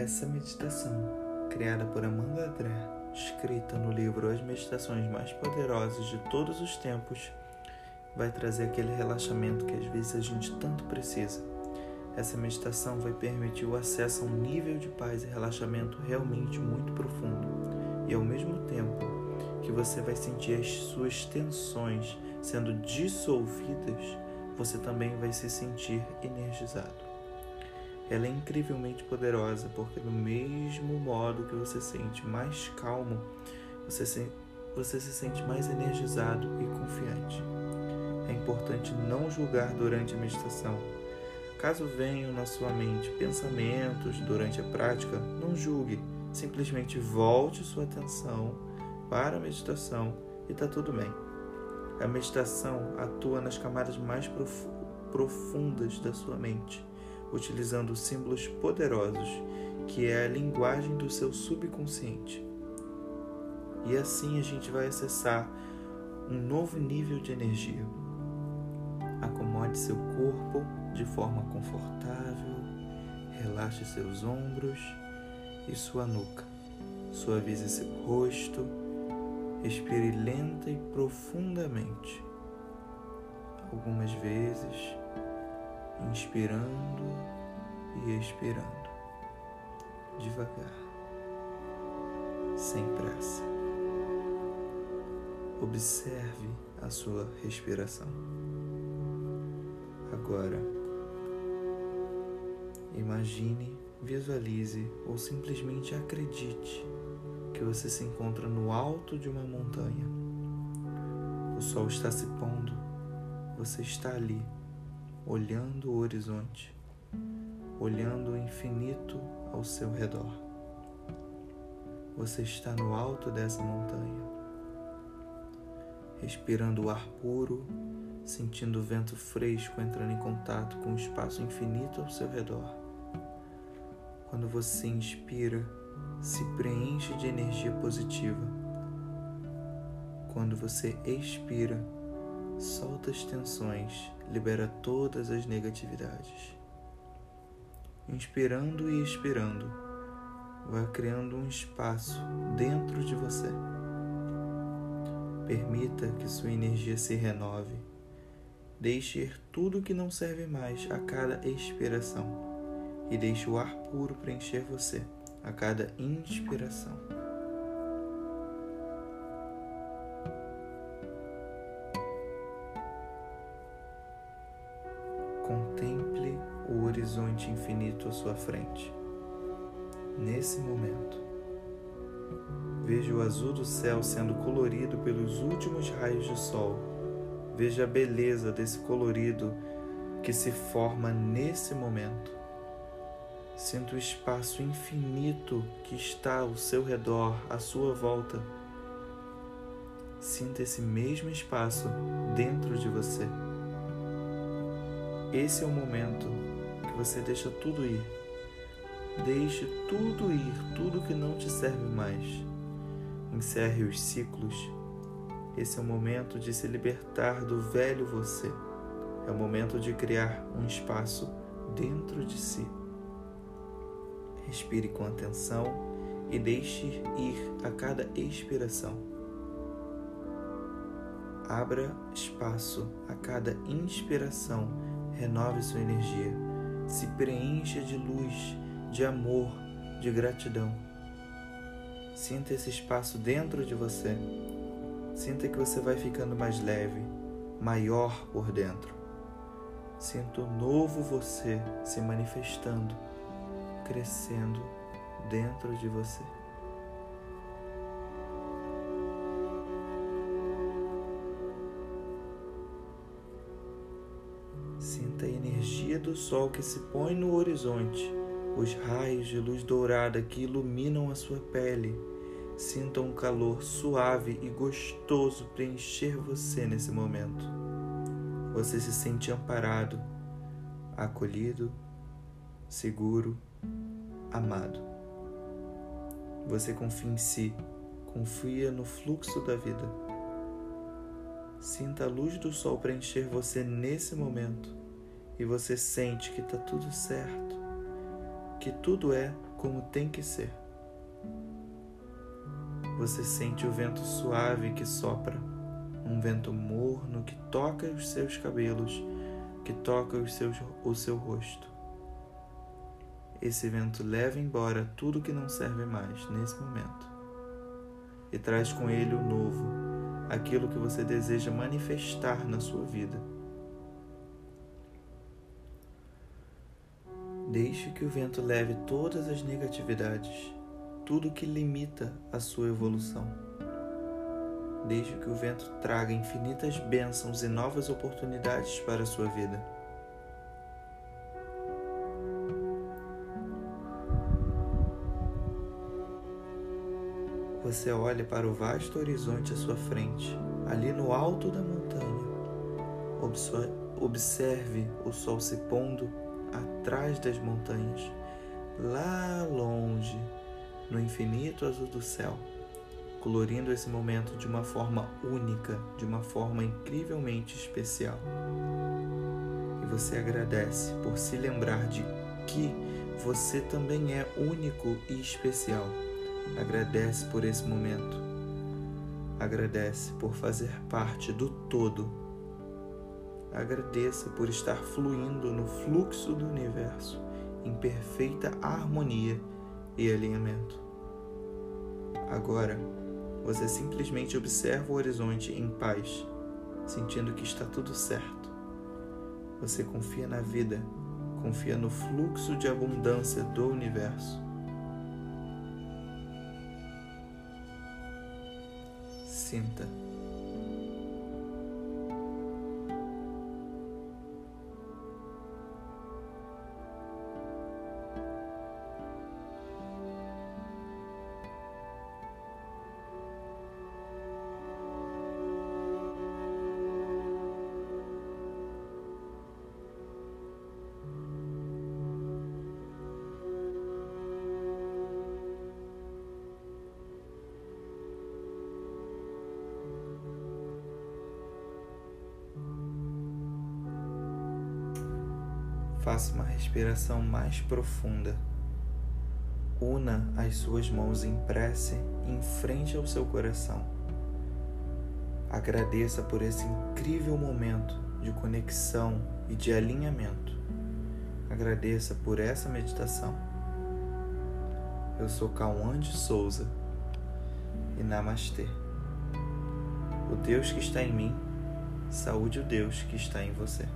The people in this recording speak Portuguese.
Essa meditação, criada por Amanda André, escrita no livro As Meditações Mais Poderosas de Todos os Tempos, vai trazer aquele relaxamento que às vezes a gente tanto precisa. Essa meditação vai permitir o acesso a um nível de paz e relaxamento realmente muito profundo, e ao mesmo tempo que você vai sentir as suas tensões sendo dissolvidas, você também vai se sentir energizado. Ela é incrivelmente poderosa porque, do mesmo modo que você se sente mais calmo, você se, você se sente mais energizado e confiante. É importante não julgar durante a meditação. Caso venham na sua mente pensamentos durante a prática, não julgue. Simplesmente volte sua atenção para a meditação e está tudo bem. A meditação atua nas camadas mais prof profundas da sua mente utilizando símbolos poderosos, que é a linguagem do seu subconsciente. E assim a gente vai acessar um novo nível de energia. Acomode seu corpo de forma confortável, relaxe seus ombros e sua nuca. Suavize seu rosto, respire lenta e profundamente. Algumas vezes inspirando e expirando, devagar, sem pressa. Observe a sua respiração. Agora, imagine, visualize ou simplesmente acredite que você se encontra no alto de uma montanha. O sol está se pondo, você está ali olhando o horizonte, olhando o infinito ao seu redor. Você está no alto dessa montanha, respirando o ar puro, sentindo o vento fresco entrando em contato com o espaço infinito ao seu redor. Quando você inspira, se preenche de energia positiva. Quando você expira, solta as tensões, libera todas as negatividades. Inspirando e expirando, vai criando um espaço dentro de você. Permita que sua energia se renove. Deixe ir tudo que não serve mais a cada expiração e deixe o ar puro preencher você a cada inspiração. Contemple o horizonte infinito à sua frente. Nesse momento, veja o azul do céu sendo colorido pelos últimos raios de sol. Veja a beleza desse colorido que se forma nesse momento. Sinta o espaço infinito que está ao seu redor, à sua volta. Sinta esse mesmo espaço dentro de você. Esse é o momento que você deixa tudo ir. Deixe tudo ir, tudo que não te serve mais. Encerre os ciclos. Esse é o momento de se libertar do velho você. É o momento de criar um espaço dentro de si. Respire com atenção e deixe ir a cada expiração. Abra espaço a cada inspiração renove sua energia, se preencha de luz, de amor, de gratidão. Sinta esse espaço dentro de você. Sinta que você vai ficando mais leve, maior por dentro. Sinta o novo você se manifestando, crescendo dentro de você. Do sol que se põe no horizonte, os raios de luz dourada que iluminam a sua pele. Sinta um calor suave e gostoso preencher você nesse momento. Você se sente amparado, acolhido, seguro, amado. Você confia em si, confia no fluxo da vida. Sinta a luz do sol preencher você nesse momento e você sente que está tudo certo, que tudo é como tem que ser. Você sente o vento suave que sopra, um vento morno que toca os seus cabelos, que toca os seus, o seu rosto. Esse vento leva embora tudo que não serve mais nesse momento e traz com ele o novo, aquilo que você deseja manifestar na sua vida. Deixe que o vento leve todas as negatividades, tudo que limita a sua evolução. Deixe que o vento traga infinitas bênçãos e novas oportunidades para a sua vida. Você olha para o vasto horizonte à sua frente, ali no alto da montanha. Observe o sol se pondo atrás das montanhas, lá longe, no infinito azul do céu, colorindo esse momento de uma forma única, de uma forma incrivelmente especial. E você agradece por se lembrar de que você também é único e especial. Agradece por esse momento. Agradece por fazer parte do todo Agradeça por estar fluindo no fluxo do universo em perfeita harmonia e alinhamento. Agora, você simplesmente observa o horizonte em paz, sentindo que está tudo certo. Você confia na vida, confia no fluxo de abundância do universo. Sinta. Faça uma respiração mais profunda. Una as suas mãos em prece em frente ao seu coração. Agradeça por esse incrível momento de conexão e de alinhamento. Agradeça por essa meditação. Eu sou Cauã de Souza e Namastê. O Deus que está em mim, saúde o Deus que está em você.